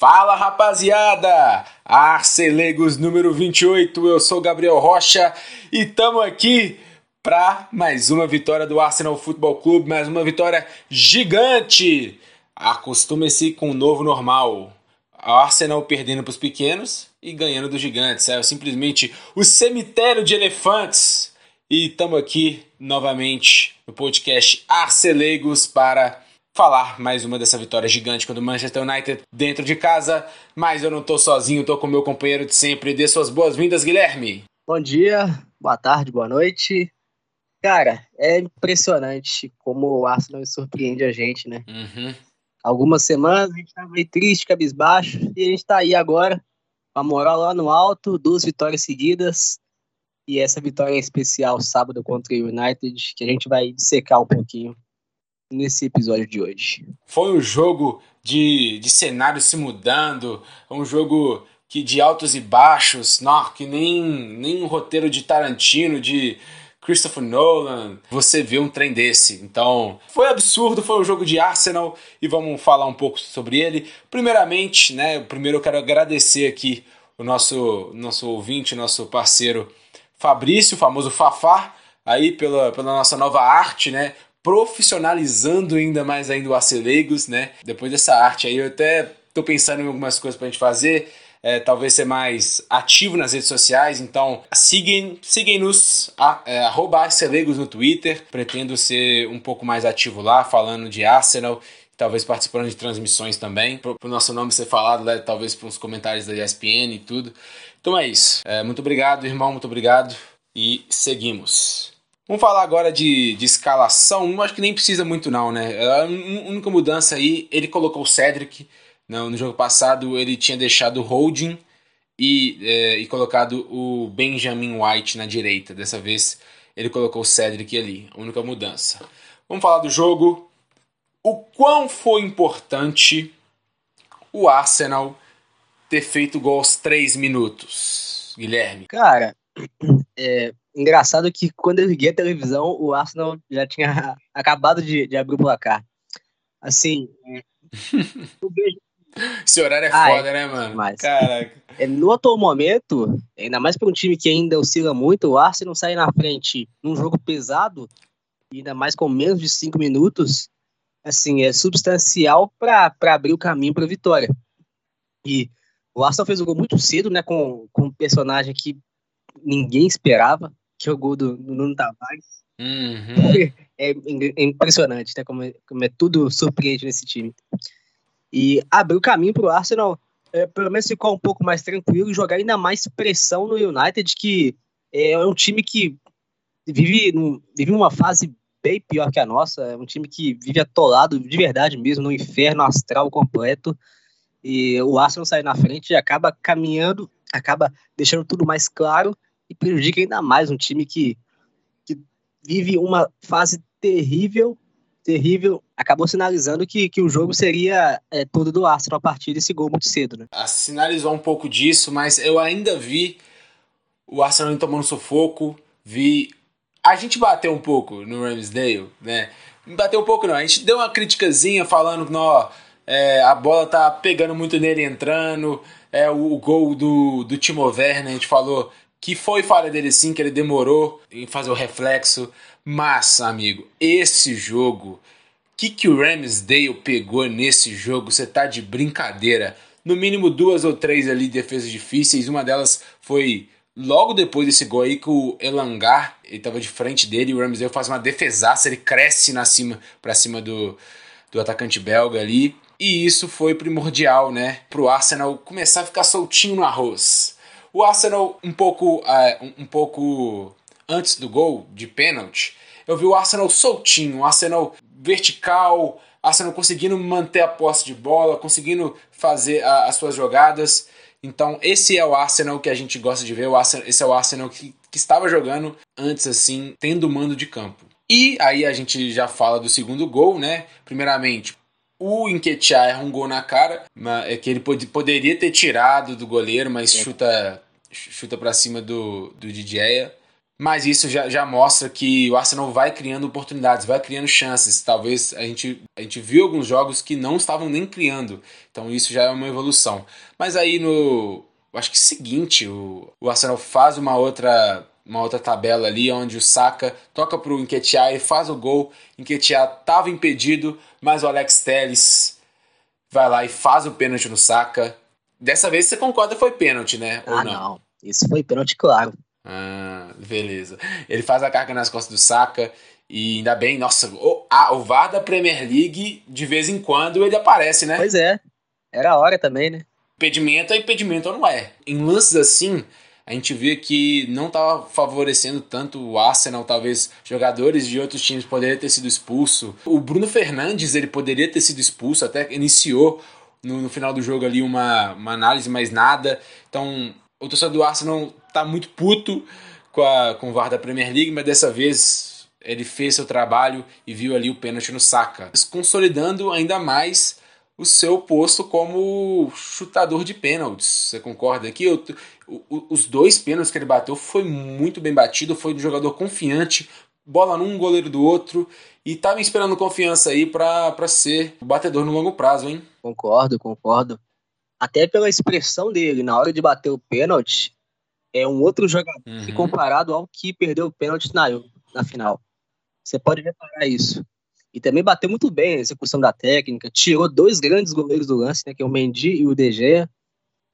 Fala rapaziada! Arcelegos número 28, eu sou Gabriel Rocha e estamos aqui para mais uma vitória do Arsenal Futebol Clube, mais uma vitória gigante! Acostume-se com o novo normal. O Arsenal perdendo para os pequenos e ganhando dos gigantes. É simplesmente o cemitério de elefantes. E estamos aqui novamente no podcast Arcelegos para falar mais uma dessa vitória gigante contra o Manchester United dentro de casa. Mas eu não estou sozinho, estou com meu companheiro de sempre. Dê suas boas-vindas, Guilherme. Bom dia, boa tarde, boa noite. Cara, é impressionante como o Arsenal surpreende a gente, né? Uhum. Algumas semanas a gente estava meio triste, cabisbaixo, e a gente está aí agora, com a moral lá no alto, duas vitórias seguidas. E essa vitória em especial sábado contra o United, que a gente vai dissecar um pouquinho nesse episódio de hoje. Foi um jogo de, de cenário se mudando, um jogo que de altos e baixos, não, que nem, nem um roteiro de Tarantino, de Christopher Nolan, você vê um trem desse. Então, foi absurdo, foi um jogo de Arsenal e vamos falar um pouco sobre ele. Primeiramente, né, primeiro eu quero agradecer aqui o nosso nosso ouvinte, nosso parceiro Fabrício, o famoso Fafá, aí pela, pela nossa nova arte, né? Profissionalizando ainda mais ainda o Arcelegos, né? Depois dessa arte aí, eu até tô pensando em algumas coisas pra gente fazer. É, talvez ser mais ativo nas redes sociais, então sigam, sigam-nos, é, arroba no Twitter, pretendo ser um pouco mais ativo lá, falando de Arsenal, talvez participando de transmissões também, para o nosso nome ser falado, né, talvez para os comentários da ESPN e tudo. Então é isso, é, muito obrigado irmão, muito obrigado e seguimos. Vamos falar agora de, de escalação. Acho que nem precisa muito, não, né? A única mudança aí, ele colocou o Cedric. Não, no jogo passado ele tinha deixado o Holding e, é, e colocado o Benjamin White na direita. Dessa vez ele colocou o Cedric ali. A única mudança. Vamos falar do jogo. O quão foi importante o Arsenal ter feito gol aos 3 minutos, Guilherme? Cara, é, engraçado que quando eu liguei a televisão, o Arsenal já tinha acabado de, de abrir o placar. Assim. Esse horário é foda, né, mano? Mas, Caraca. É, no atual momento, ainda mais para um time que ainda oscila muito, o Arsenal sair na frente num jogo pesado, ainda mais com menos de cinco minutos, assim, é substancial para abrir o caminho para a vitória. E o Arsenal fez o gol muito cedo, né, com, com um personagem que ninguém esperava, que é o gol do, do Nuno Tavares. Uhum. É, é, impressionante, né? Como é, como é tudo surpreende nesse time. E abriu caminho para o Arsenal, é, pelo menos ficar um pouco mais tranquilo e jogar ainda mais pressão no United, que é um time que vive, vive uma fase bem pior que a nossa. É um time que vive atolado de verdade mesmo, no inferno astral completo. E o Arsenal sai na frente e acaba caminhando, acaba deixando tudo mais claro e prejudica ainda mais um time que, que vive uma fase terrível, terrível. Acabou sinalizando que, que o jogo seria é, todo do Arsenal a partir desse gol muito cedo, né? Ah, sinalizou um pouco disso, mas eu ainda vi o Arsenal tomando sufoco, vi a gente bateu um pouco no Ramsdale, né? Bateu um pouco não, a gente deu uma criticazinha falando que não, é, a bola tá pegando muito nele entrando, é, o, o gol do, do Timo Werner, a gente falou que foi falha dele sim, que ele demorou em fazer o reflexo. Mas, amigo, esse jogo, o que, que o Ramsdale pegou nesse jogo? Você tá de brincadeira. No mínimo duas ou três ali defesas difíceis. Uma delas foi logo depois desse gol aí que o Elangar, ele tava de frente dele, e o Ramsdale faz uma defesaça, ele cresce na cima, pra cima do, do atacante belga ali. E isso foi primordial, né, pro Arsenal começar a ficar soltinho no arroz. O Arsenal, um pouco, uh, um pouco antes do gol de pênalti, eu vi o Arsenal soltinho, o Arsenal vertical, Arsenal conseguindo manter a posse de bola, conseguindo fazer a, as suas jogadas. Então, esse é o Arsenal que a gente gosta de ver. O Arsenal, esse é o Arsenal que, que estava jogando antes, assim, tendo mando de campo. E aí a gente já fala do segundo gol, né? Primeiramente, o Enquetear erra um gol na cara, é que ele pod poderia ter tirado do goleiro, mas chuta chuta para cima do, do Didier. mas isso já, já mostra que o Arsenal vai criando oportunidades, vai criando chances. Talvez a gente, a gente viu alguns jogos que não estavam nem criando, então isso já é uma evolução. Mas aí no, acho que seguinte, o, o Arsenal faz uma outra uma outra tabela ali onde o Saka toca para o Nketiah e faz o gol. Nketiah estava impedido, mas o Alex Telles vai lá e faz o pênalti no Saka. Dessa vez você concorda foi pênalti, né? Ah, não? não. Isso foi pênalti, claro. Ah, beleza. Ele faz a carga nas costas do Saka e ainda bem, nossa, o, a, o VAR da Premier League, de vez em quando ele aparece, né? Pois é. Era a hora também, né? Impedimento é impedimento ou não é. Em lances assim, a gente vê que não estava favorecendo tanto o Arsenal, talvez jogadores de outros times poderiam ter sido expulso. O Bruno Fernandes ele poderia ter sido expulso, até iniciou no, no final do jogo ali uma, uma análise, mas nada. Então o torcedor do Arsenal está muito puto com, a, com o VAR da Premier League, mas dessa vez ele fez seu trabalho e viu ali o pênalti no Saka, consolidando ainda mais o seu posto como chutador de pênaltis. Você concorda aqui? Eu, os dois pênaltis que ele bateu foi muito bem batido, foi um jogador confiante, bola num, goleiro do outro, e tava esperando confiança aí para ser batedor no longo prazo, hein? Concordo, concordo. Até pela expressão dele na hora de bater o pênalti, é um outro jogador uhum. comparado ao que perdeu o pênalti na, na final. Você pode reparar isso. E também bateu muito bem a execução da técnica, tirou dois grandes goleiros do lance, né, que é o Mendy e o De Gea.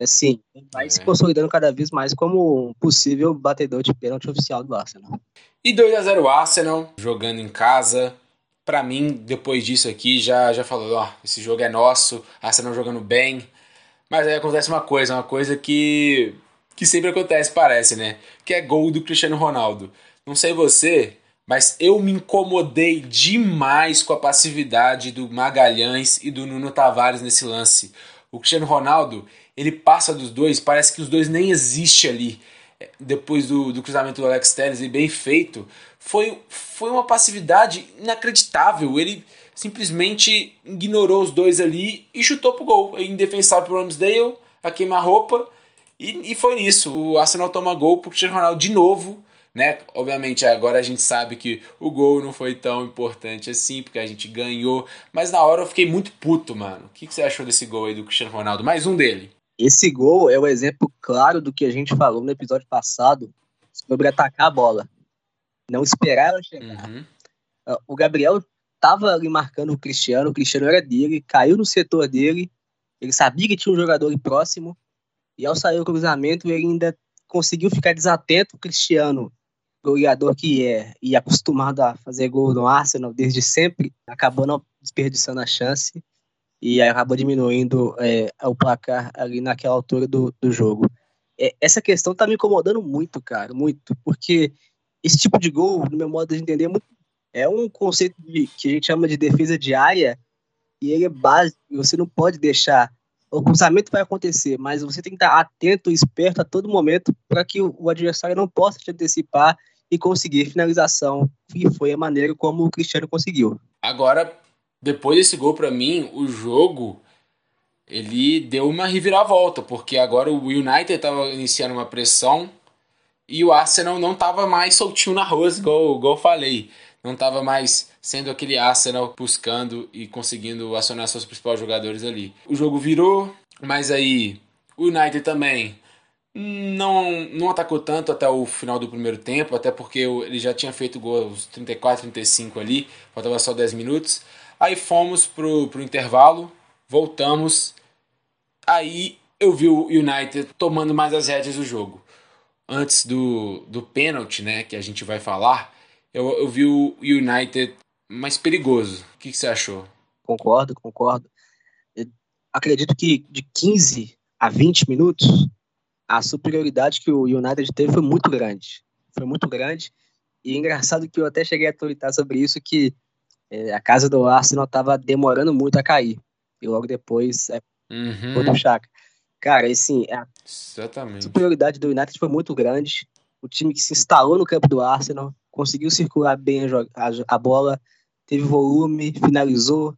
Assim, vai é. se consolidando cada vez mais como um possível batedor de pênalti oficial do Arsenal. E 2 a 0 Arsenal, jogando em casa. Para mim, depois disso aqui, já, já falou, ó, esse jogo é nosso, Arsenal jogando bem. Mas aí acontece uma coisa, uma coisa que, que sempre acontece, parece, né? Que é gol do Cristiano Ronaldo. Não sei você, mas eu me incomodei demais com a passividade do Magalhães e do Nuno Tavares nesse lance. O Cristiano Ronaldo, ele passa dos dois, parece que os dois nem existem ali. É, depois do, do cruzamento do Alex Telles e bem feito, foi, foi uma passividade inacreditável. Ele simplesmente ignorou os dois ali e chutou pro gol. É indefensável pro Ramsdale, a queima-roupa. E, e foi nisso. O Arsenal toma gol pro Cristiano Ronaldo de novo né? Obviamente agora a gente sabe que o gol não foi tão importante assim, porque a gente ganhou, mas na hora eu fiquei muito puto, mano. O que, que você achou desse gol aí do Cristiano Ronaldo? Mais um dele. Esse gol é o exemplo claro do que a gente falou no episódio passado sobre atacar a bola. Não esperar ela chegar. Uhum. O Gabriel tava ali marcando o Cristiano, o Cristiano era dele, caiu no setor dele, ele sabia que tinha um jogador ali próximo, e ao sair o cruzamento ele ainda conseguiu ficar desatento. O Cristiano goleador que é e acostumado a fazer gol no Arsenal desde sempre, acabou não desperdiçando a chance e acabou diminuindo é, o placar ali naquela altura do, do jogo. É, essa questão tá me incomodando muito, cara, muito, porque esse tipo de gol, no meu modo de entender, é, é um conceito de, que a gente chama de defesa diária e ele é básico, você não pode deixar o cruzamento vai acontecer, mas você tem que estar atento, esperto a todo momento para que o adversário não possa te antecipar e conseguir finalização. E foi a maneira como o Cristiano conseguiu. Agora, depois desse gol para mim, o jogo ele deu uma reviravolta, porque agora o United estava iniciando uma pressão e o Arsenal não estava mais soltinho na rua, igual, igual eu falei. Não estava mais sendo aquele Arsenal buscando e conseguindo acionar seus principais jogadores ali. O jogo virou, mas aí o United também não, não atacou tanto até o final do primeiro tempo, até porque ele já tinha feito gol aos 34, 35 ali, faltava só 10 minutos. Aí fomos pro, pro intervalo, voltamos. Aí eu vi o United tomando mais as rédeas do jogo. Antes do, do pênalti, né, que a gente vai falar, eu, eu vi o United mais perigoso. O que, que você achou? Concordo, concordo. Eu acredito que de 15 a 20 minutos a superioridade que o United teve foi muito grande. Foi muito grande. E é engraçado que eu até cheguei a tweetar sobre isso, que é, a casa do Arsenal estava demorando muito a cair. E logo depois é uhum. outro chaca. Cara, assim, a Exatamente. superioridade do United foi muito grande. O time que se instalou no campo do Arsenal, conseguiu circular bem a, a, a bola, teve volume, finalizou,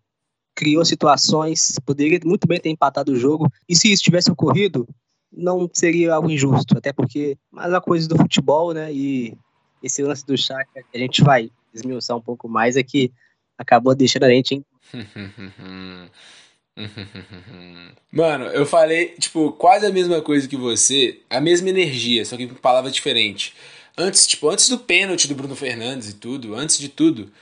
criou situações, poderia muito bem ter empatado o jogo. E se isso tivesse ocorrido, não seria algo injusto, até porque mais a coisa do futebol, né? E esse lance do Chaka, que a gente vai desmiuçar um pouco mais, é que acabou deixando a gente. Mano, eu falei, tipo, quase a mesma coisa que você, a mesma energia, só que com palavras diferentes. Antes, tipo, antes do pênalti do Bruno Fernandes e tudo, antes de tudo,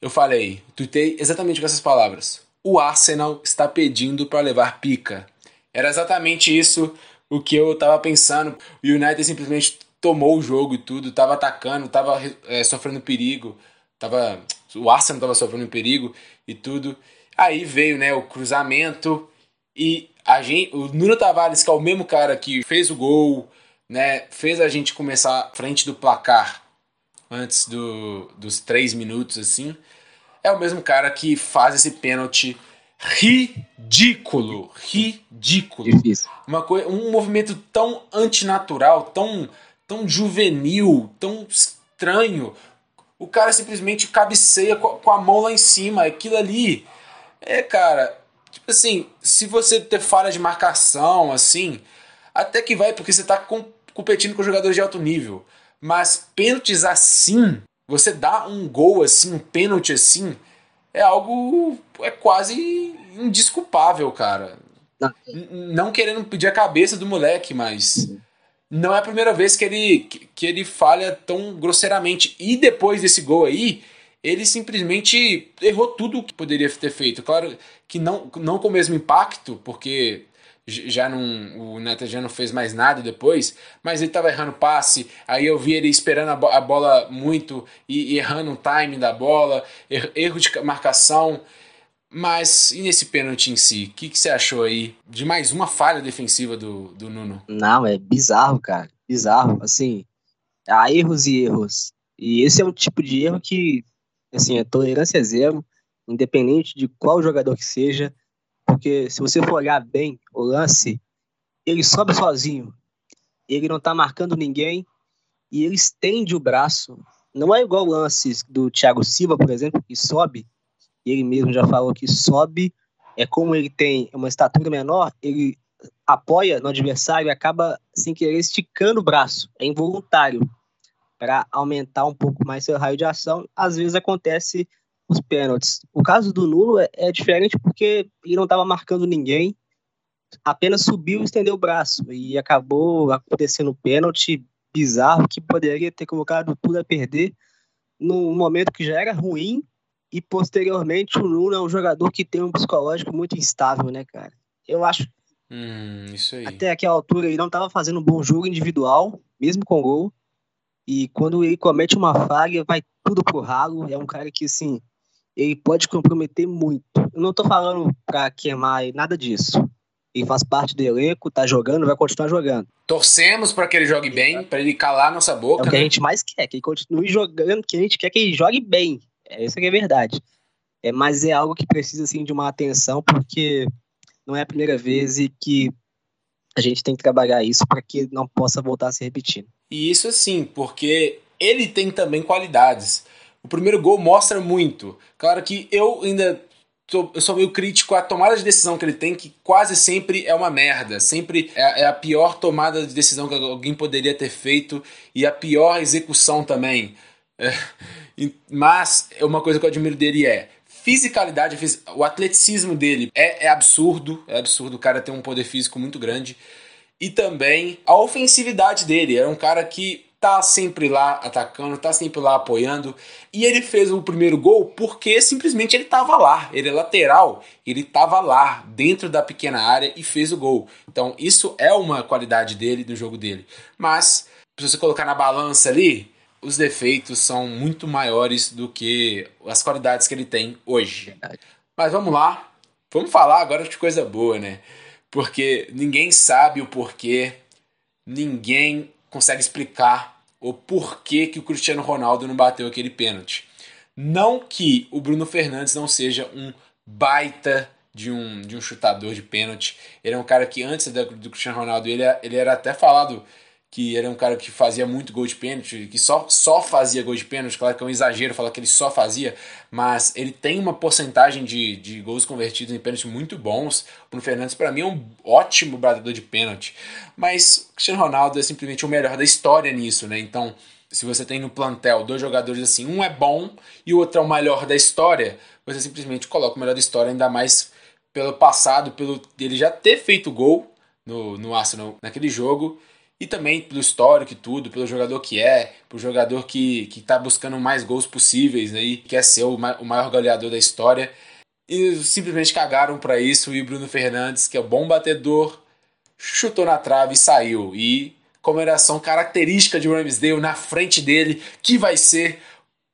eu falei, tuitei exatamente com essas palavras. O Arsenal está pedindo para levar pica. Era exatamente isso o que eu tava pensando. O United simplesmente tomou o jogo e tudo, tava atacando, tava é, sofrendo perigo, tava, o Arsenal tava sofrendo perigo e tudo. Aí veio, né, o cruzamento e a gente, o Nuno Tavares, que é o mesmo cara que fez o gol, né, fez a gente começar frente do placar antes do, dos três minutos, assim, é o mesmo cara que faz esse pênalti ridículo, ridículo. Difícil. Uma coisa, um movimento tão antinatural, tão tão juvenil, tão estranho. O cara simplesmente cabeceia com a mão lá em cima. Aquilo ali. É, cara. Tipo assim, se você ter falha de marcação, assim, até que vai, porque você tá com, competindo com jogadores de alto nível. Mas pênaltis assim, você dá um gol assim, um pênalti assim, é algo. é quase indisculpável, cara. Não, não querendo pedir a cabeça do moleque, mas. Não é a primeira vez que ele, que ele falha tão grosseiramente. E depois desse gol aí, ele simplesmente errou tudo o que poderia ter feito. Claro que não, não com o mesmo impacto, porque já não o Neto já não fez mais nada depois, mas ele estava errando passe. Aí eu vi ele esperando a, bo a bola muito e, e, errando o timing da bola, er erro de marcação. Mas e nesse pênalti em si? O que, que você achou aí de mais uma falha defensiva do, do Nuno? Não, é bizarro, cara. Bizarro. Assim, há erros e erros. E esse é um tipo de erro que, assim, é tolerância zero, independente de qual jogador que seja. Porque se você for olhar bem o lance, ele sobe sozinho. Ele não tá marcando ninguém e ele estende o braço. Não é igual o lance do Thiago Silva, por exemplo, que sobe ele mesmo já falou que sobe, é como ele tem uma estatura menor, ele apoia no adversário e acaba, sem querer, esticando o braço. É involuntário para aumentar um pouco mais seu raio de ação. Às vezes acontece os pênaltis. O caso do Nuno é, é diferente porque ele não estava marcando ninguém, apenas subiu e estendeu o braço. E acabou acontecendo um pênalti bizarro que poderia ter colocado tudo a perder num momento que já era ruim e posteriormente o Nuno é um jogador que tem um psicológico muito instável, né, cara? Eu acho. Hum, isso aí. Até aquela altura ele não estava fazendo um bom jogo individual, mesmo com gol. E quando ele comete uma falha, vai tudo pro ralo. É um cara que, assim, ele pode comprometer muito. Eu não tô falando pra queimar nada disso. Ele faz parte do elenco, tá jogando, vai continuar jogando. Torcemos para que ele jogue bem, para ele calar nossa boca. É o que né? a gente mais quer, que ele continue jogando, que a gente quer que ele jogue bem. É a verdade. É, mas é algo que precisa assim, de uma atenção, porque não é a primeira vez e que a gente tem que trabalhar isso para que não possa voltar a se repetir. E isso assim, porque ele tem também qualidades. O primeiro gol mostra muito. Claro que eu ainda tô, eu sou meio crítico à tomada de decisão que ele tem, que quase sempre é uma merda. Sempre é, é a pior tomada de decisão que alguém poderia ter feito e a pior execução também. É, mas uma coisa que eu admiro dele é fisicalidade, o atleticismo dele é, é absurdo, é absurdo o cara ter um poder físico muito grande. E também a ofensividade dele, é um cara que tá sempre lá atacando, tá sempre lá apoiando. E ele fez o primeiro gol porque simplesmente ele tava lá. Ele é lateral, ele tava lá, dentro da pequena área e fez o gol. Então, isso é uma qualidade dele, do jogo dele. Mas, se você colocar na balança ali, os defeitos são muito maiores do que as qualidades que ele tem hoje. Mas vamos lá, vamos falar agora de coisa boa, né? Porque ninguém sabe o porquê, ninguém consegue explicar o porquê que o Cristiano Ronaldo não bateu aquele pênalti. Não que o Bruno Fernandes não seja um baita de um, de um chutador de pênalti. Ele é um cara que antes do Cristiano Ronaldo ele, ele era até falado que ele é um cara que fazia muito gol de pênalti, que só, só fazia gol de pênalti, claro que é um exagero falar que ele só fazia, mas ele tem uma porcentagem de, de gols convertidos em pênalti muito bons. O Bruno Fernandes, para mim, é um ótimo batedor de pênalti, mas o Cristiano Ronaldo é simplesmente o melhor da história nisso, né? Então, se você tem no plantel dois jogadores assim, um é bom e o outro é o melhor da história, você simplesmente coloca o melhor da história, ainda mais pelo passado, pelo ele já ter feito gol no, no Arsenal naquele jogo e também pelo histórico e tudo, pelo jogador que é, pelo jogador que, que tá buscando mais gols possíveis aí, né, quer ser o, o maior goleador da história. E simplesmente cagaram para isso e Bruno Fernandes, que é o bom batedor, chutou na trave e saiu. E comemoração característica de Ramsdale na frente dele, que vai ser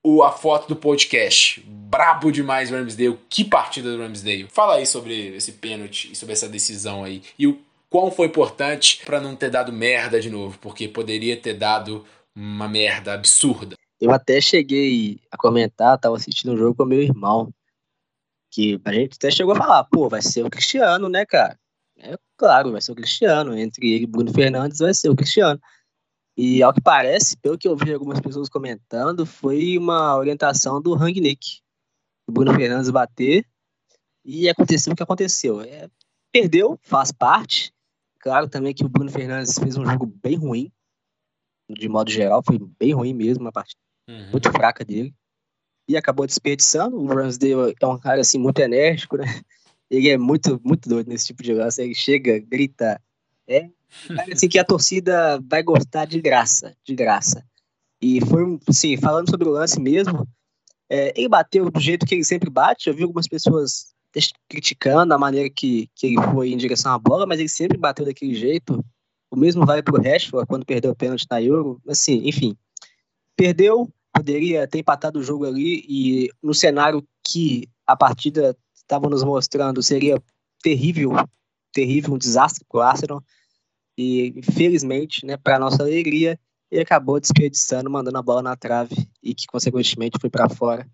o, a foto do podcast. Brabo demais Ramsdale, que partida do Ramsdale. Fala aí sobre esse pênalti e sobre essa decisão aí. E o quão foi importante para não ter dado merda de novo, porque poderia ter dado uma merda absurda. Eu até cheguei a comentar, tava assistindo um jogo com meu irmão, que a gente até chegou a falar, pô, vai ser o Cristiano, né, cara? É claro, vai ser o Cristiano. Entre ele e Bruno Fernandes vai ser o Cristiano. E ao que parece, pelo que eu vi algumas pessoas comentando, foi uma orientação do Rangnick. O Bruno Fernandes bater e aconteceu o que aconteceu. É, perdeu, faz parte. Claro também que o Bruno Fernandes fez um jogo bem ruim. De modo geral, foi bem ruim mesmo, uma partida uhum. muito fraca dele. E acabou desperdiçando. O Ramsdale é um cara assim muito enérgico, né? Ele é muito, muito doido nesse tipo de negócio. Ele chega, grita. É assim que a torcida vai gostar de graça, de graça. E foi, assim, falando sobre o lance mesmo, é, ele bateu do jeito que ele sempre bate. Eu vi algumas pessoas criticando a maneira que, que ele foi em direção à bola, mas ele sempre bateu daquele jeito. O mesmo vale para o Rashford quando perdeu o pênalti na Euro. Assim, enfim, perdeu, poderia ter empatado o jogo ali e no cenário que a partida estava nos mostrando seria terrível, terrível, um desastre para o Arsenal. E infelizmente, né, para nossa alegria, ele acabou desperdiçando, mandando a bola na trave e que consequentemente foi para fora.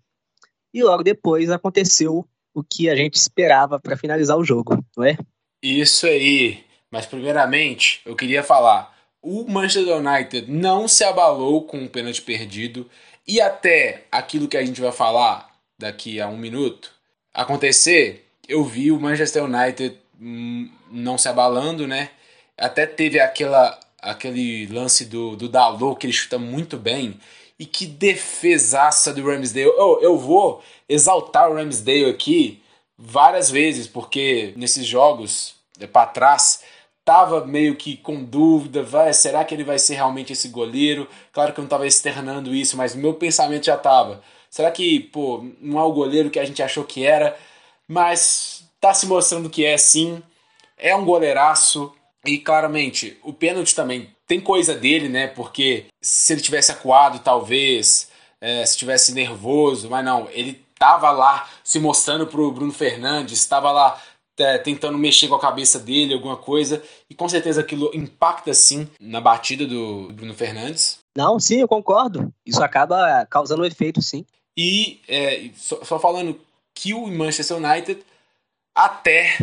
E logo depois aconteceu o que a gente esperava para finalizar o jogo, não é? Isso aí. Mas primeiramente, eu queria falar, o Manchester United não se abalou com o pênalti perdido e até aquilo que a gente vai falar daqui a um minuto acontecer, eu vi o Manchester United hum, não se abalando, né? Até teve aquela, aquele lance do, do Dalot que ele chuta muito bem. E que defesaça do Ramsdale. Oh, eu vou exaltar o Ramsdale aqui várias vezes, porque nesses jogos é, para trás tava meio que com dúvida, vai, será que ele vai ser realmente esse goleiro? Claro que eu não tava externando isso, mas meu pensamento já tava. Será que, pô, não é o goleiro que a gente achou que era? Mas tá se mostrando que é sim. É um goleiraço e claramente o pênalti também tem coisa dele, né? Porque se ele tivesse acuado, talvez, é, se tivesse nervoso, mas não, ele tava lá se mostrando pro Bruno Fernandes, estava lá é, tentando mexer com a cabeça dele, alguma coisa, e com certeza aquilo impacta sim na batida do Bruno Fernandes. Não, sim, eu concordo. Isso acaba causando um efeito, sim. E é, só, só, falando que o Manchester United, até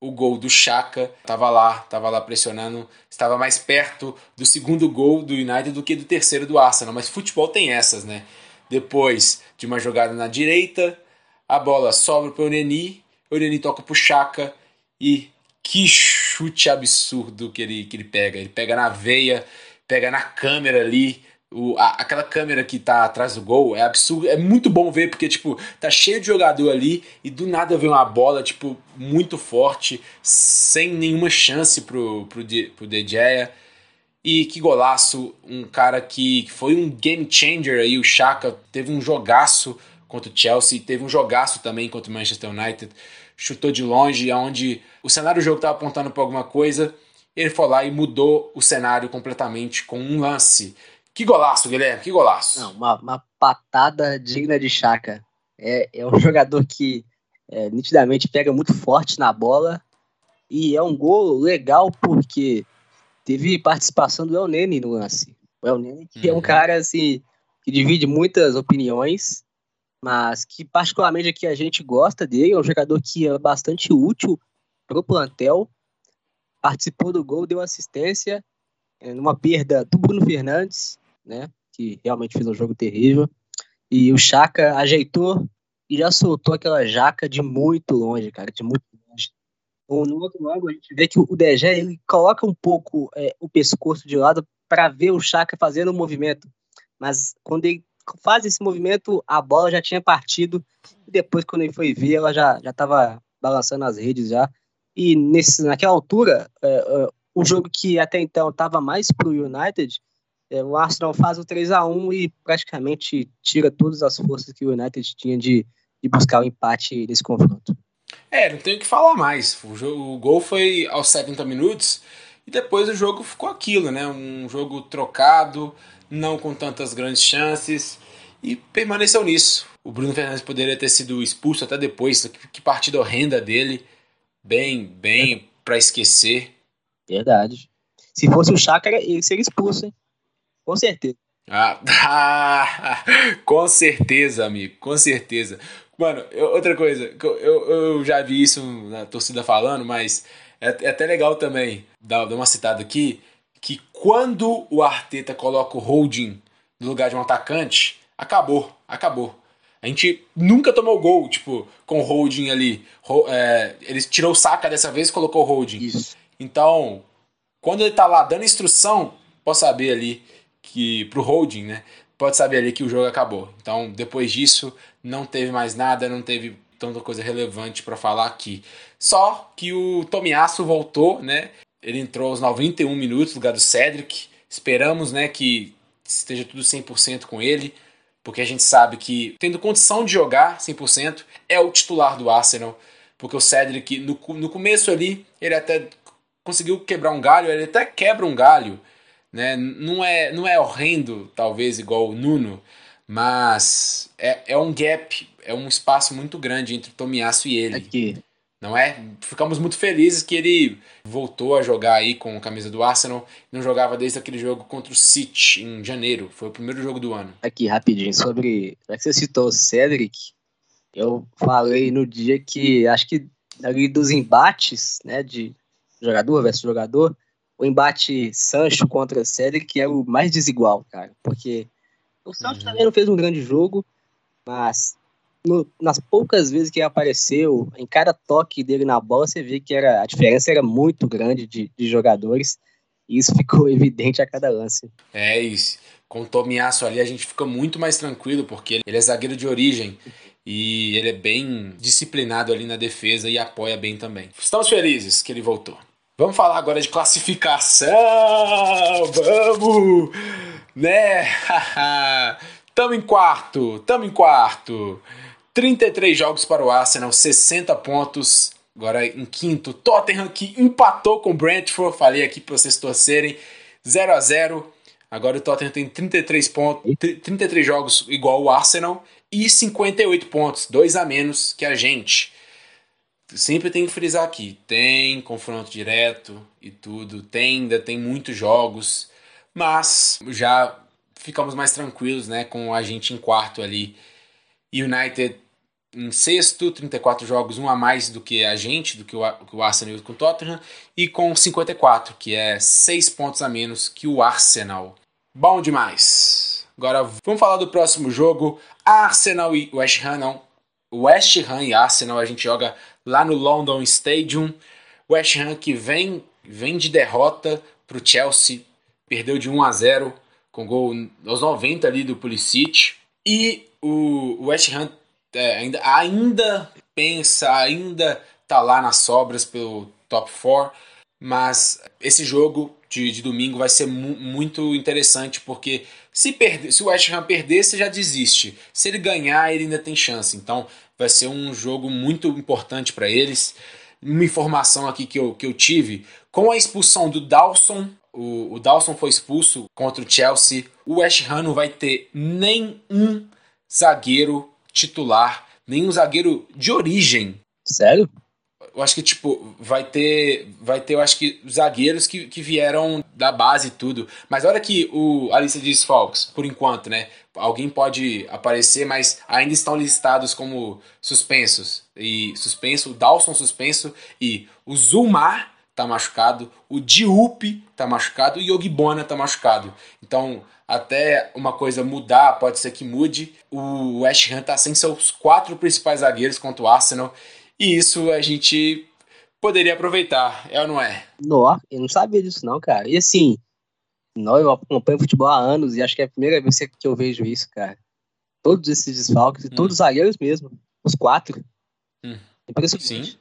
o gol do Chaka, estava lá, estava lá pressionando, estava mais perto do segundo gol do United do que do terceiro do Arsenal. Mas futebol tem essas, né? Depois de uma jogada na direita, a bola sobra para o Neni, o Neni toca para o Chaka e que chute absurdo que ele, que ele pega. Ele pega na veia, pega na câmera ali. O, a, aquela câmera que tá atrás do gol é absurdo, é muito bom ver, porque, tipo, tá cheio de jogador ali e do nada vem uma bola, tipo, muito forte, sem nenhuma chance pro, pro, pro De Gea. E que golaço, um cara que foi um game changer aí, o Chaka teve um jogaço contra o Chelsea, teve um jogaço também contra o Manchester United, chutou de longe, aonde o cenário do jogo estava apontando para alguma coisa, ele foi lá e mudou o cenário completamente com um lance. Que golaço, Guilherme, que golaço. Não, uma, uma patada digna de Chaka. É, é um jogador que é, nitidamente pega muito forte na bola e é um gol legal porque teve participação do El Nene no lance. O El Nene, que uhum. é um uhum. cara assim, que divide muitas opiniões, mas que particularmente aqui a gente gosta dele, é um jogador que é bastante útil pro plantel, participou do gol, deu assistência, numa perda do Bruno Fernandes, né, que realmente fez um jogo terrível, e o Chaka ajeitou e já soltou aquela jaca de muito longe, cara, de muito no outro lado, a gente vê que o Degé ele coloca um pouco é, o pescoço de lado para ver o Chaka fazendo o movimento. mas quando ele faz esse movimento, a bola já tinha partido, e depois, quando ele foi ver, ela já estava balançando as redes já. E nesse, naquela altura, é, o jogo que até então estava mais para o United, é, o Arsenal faz o 3 a 1 e praticamente tira todas as forças que o United tinha de, de buscar o empate nesse confronto. É, não tenho o que falar mais. O, jogo, o gol foi aos 70 minutos e depois o jogo ficou aquilo, né? Um jogo trocado, não com tantas grandes chances e permaneceu nisso. O Bruno Fernandes poderia ter sido expulso até depois. Que partida horrenda dele. Bem, bem para esquecer. Verdade. Se fosse o Chakra, ele seria expulso, hein? Com certeza. Ah, com certeza, amigo. Com certeza. Mano, eu, outra coisa, eu, eu já vi isso na torcida falando, mas é, é até legal também dar, dar uma citada aqui, que quando o Arteta coloca o holding no lugar de um atacante, acabou, acabou. A gente nunca tomou gol, tipo, com holding ali. É, ele tirou o saca dessa vez e colocou holding. Isso. Então, quando ele tá lá dando instrução, pode saber ali que pro holding, né? Pode saber ali que o jogo acabou. Então, depois disso, não teve mais nada, não teve tanta coisa relevante para falar aqui. Só que o Tomiasso voltou, né? Ele entrou aos 91 minutos no lugar do Cedric. Esperamos, né, que esteja tudo 100% com ele porque a gente sabe que, tendo condição de jogar 100%, é o titular do Arsenal, porque o Cedric, no, no começo ali, ele até conseguiu quebrar um galho, ele até quebra um galho, né? não, é, não é horrendo, talvez, igual o Nuno, mas é, é um gap, é um espaço muito grande entre o Tomiasso e ele. Aqui não é? Ficamos muito felizes que ele voltou a jogar aí com a camisa do Arsenal. Não jogava desde aquele jogo contra o City em janeiro. Foi o primeiro jogo do ano. Aqui, rapidinho, sobre. Já que você citou o Cedric, eu falei no dia que acho que ali dos embates, né, de jogador versus jogador, o embate Sancho contra Cedric é o mais desigual, cara. Porque o Sancho uhum. também não fez um grande jogo, mas no, nas poucas vezes que ele apareceu, em cada toque dele na bola, você vê que era, a diferença era muito grande de, de jogadores. E isso ficou evidente a cada lance. É isso. Com o Tomiasso ali, a gente fica muito mais tranquilo, porque ele é zagueiro de origem. E ele é bem disciplinado ali na defesa e apoia bem também. Estamos felizes que ele voltou. Vamos falar agora de classificação! Vamos! Né? tamo em quarto, tamo em quarto. 33 jogos para o Arsenal, 60 pontos. Agora em quinto, Tottenham que empatou com o Brentford. Falei aqui para vocês torcerem. 0 a 0 Agora o Tottenham tem 33 pontos, 33 jogos igual o Arsenal e 58 pontos, dois a menos que a gente. Sempre tem que frisar aqui, tem confronto direto e tudo, tem, ainda tem muitos jogos, mas já ficamos mais tranquilos, né, com a gente em quarto ali United em sexto, 34 jogos, um a mais do que a gente, do que o, Arsenal com o Tottenham, e com 54, que é 6 pontos a menos que o Arsenal. Bom demais! Agora vamos falar do próximo jogo. Arsenal e West Ham, não. West Ham e Arsenal a gente joga lá no London Stadium. West Ham que vem, vem de derrota para o Chelsea, perdeu de 1 a 0 com gol aos 90 ali do Pulisic. E o West Ham é, ainda, ainda pensa, ainda tá lá nas sobras pelo top 4, mas esse jogo de, de domingo vai ser mu muito interessante porque se, perder, se o West Ham perder, você já desiste. Se ele ganhar, ele ainda tem chance. Então vai ser um jogo muito importante para eles. Uma informação aqui que eu, que eu tive: com a expulsão do Dawson, o, o Dawson foi expulso contra o Chelsea, o West Ham não vai ter nenhum zagueiro titular, nenhum zagueiro de origem. Sério? Eu acho que, tipo, vai ter. Vai ter, eu acho que, zagueiros que, que vieram da base e tudo. Mas olha que o, a lista de desfalques, por enquanto, né? Alguém pode aparecer, mas ainda estão listados como suspensos. E suspenso, o Dawson suspenso e o Zumar tá machucado, o Diup tá machucado e o Yogbona tá machucado. Então, até uma coisa mudar, pode ser que mude. O West Ham tá sem seus quatro principais zagueiros contra o Arsenal. E isso a gente poderia aproveitar, é ou não é? Não, eu não sabia disso não, cara. E assim, Não, eu acompanho futebol há anos e acho que é a primeira vez que eu vejo isso, cara. Todos esses desfalques, hum. todos os zagueiros mesmo. Os quatro. Hum. Impressionante. Sim.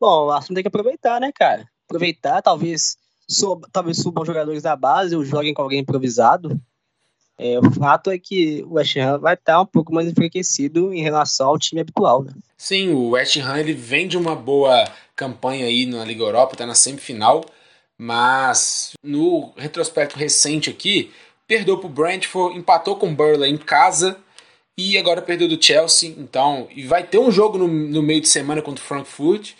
Bom, o Arsenal tem que aproveitar, né, cara? Aproveitar, talvez, sub, talvez subam jogadores da base ou joguem com alguém improvisado. É, o fato é que o West Ham vai estar um pouco mais enfraquecido em relação ao time habitual, né? Sim, o West Ham ele vem de uma boa campanha aí na Liga Europa, está na semifinal, mas no retrospecto recente aqui, perdeu para o Brentford, empatou com o Burley em casa e agora perdeu do Chelsea, então, e vai ter um jogo no, no meio de semana contra o Frankfurt,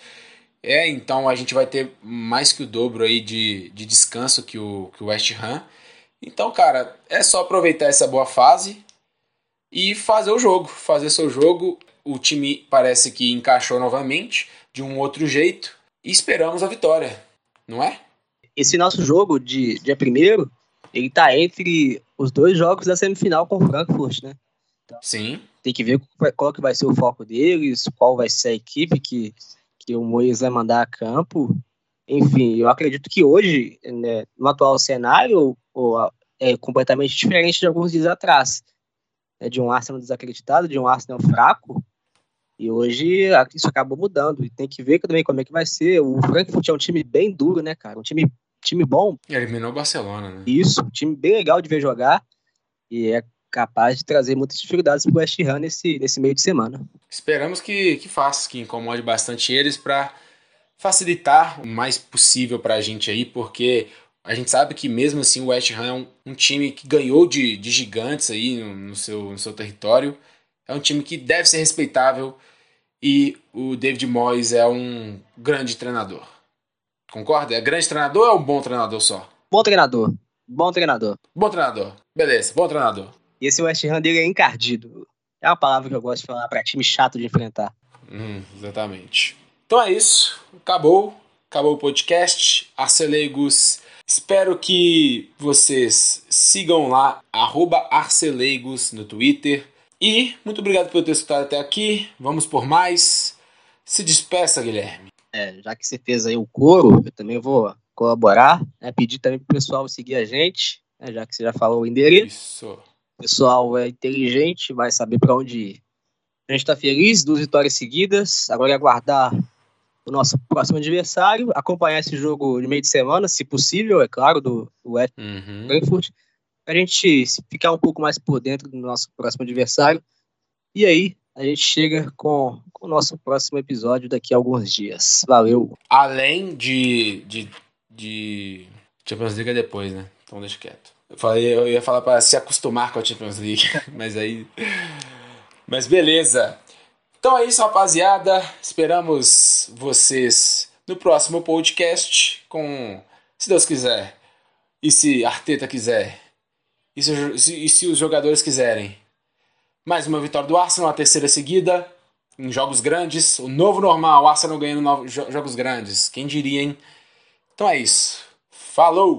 é, então a gente vai ter mais que o dobro aí de, de descanso que o, que o West Ham. Então, cara, é só aproveitar essa boa fase e fazer o jogo. Fazer seu jogo. O time parece que encaixou novamente de um outro jeito e esperamos a vitória, não é? Esse nosso jogo de dia primeiro, ele tá entre os dois jogos da semifinal com o Frankfurt, né? Então, Sim. Tem que ver qual que vai ser o foco deles, qual vai ser a equipe que, que o Moisés vai mandar a campo. Enfim, eu acredito que hoje, né, no atual cenário, é completamente diferente de alguns dias atrás. É de um Arsenal desacreditado, de um Arsenal fraco. E hoje isso acabou mudando. E tem que ver também como é que vai ser. O Frankfurt é um time bem duro, né, cara? Um time, time bom. Eliminou o Barcelona, né? Isso, um time bem legal de ver jogar. E é capaz de trazer muitas dificuldades para o West Ham nesse, nesse meio de semana. Esperamos que, que faça, que incomode bastante eles para facilitar o mais possível para a gente aí, porque a gente sabe que mesmo assim o West Ham é um, um time que ganhou de, de gigantes aí no, no, seu, no seu território. É um time que deve ser respeitável e o David Moyes é um grande treinador. Concorda? É grande treinador ou é um bom treinador só? Bom treinador. Bom treinador. Bom treinador. Beleza, bom treinador. E esse West Ham dele é encardido. É uma palavra que eu gosto de falar para time chato de enfrentar. Hum, exatamente. Então é isso. Acabou. Acabou o podcast. Arcelegos. Espero que vocês sigam lá, Arcelegos no Twitter. E muito obrigado por ter escutado até aqui. Vamos por mais. Se despeça, Guilherme. É, já que você fez aí o coro, eu também vou colaborar. Né? Pedir também pro pessoal seguir a gente, né? já que você já falou o endereço. Isso pessoal é inteligente, vai saber para onde ir. A gente está feliz, duas vitórias seguidas. Agora é aguardar o nosso próximo adversário, acompanhar esse jogo de meio de semana, se possível, é claro, do, do uhum. Frankfurt, para a gente ficar um pouco mais por dentro do nosso próximo adversário. E aí, a gente chega com, com o nosso próximo episódio daqui a alguns dias. Valeu! Além de, de, de Champions League é depois, né? Então deixa quieto. Eu, falei, eu ia falar para se acostumar com a Champions League, mas aí. Mas beleza. Então é isso, rapaziada. Esperamos vocês no próximo podcast com, se Deus quiser, e se Arteta quiser, e se, e se os jogadores quiserem. Mais uma vitória do Arsenal, a terceira seguida, em jogos grandes. O novo normal, o Arsenal ganhando novos, jogos grandes. Quem diria, hein? Então é isso. Falou!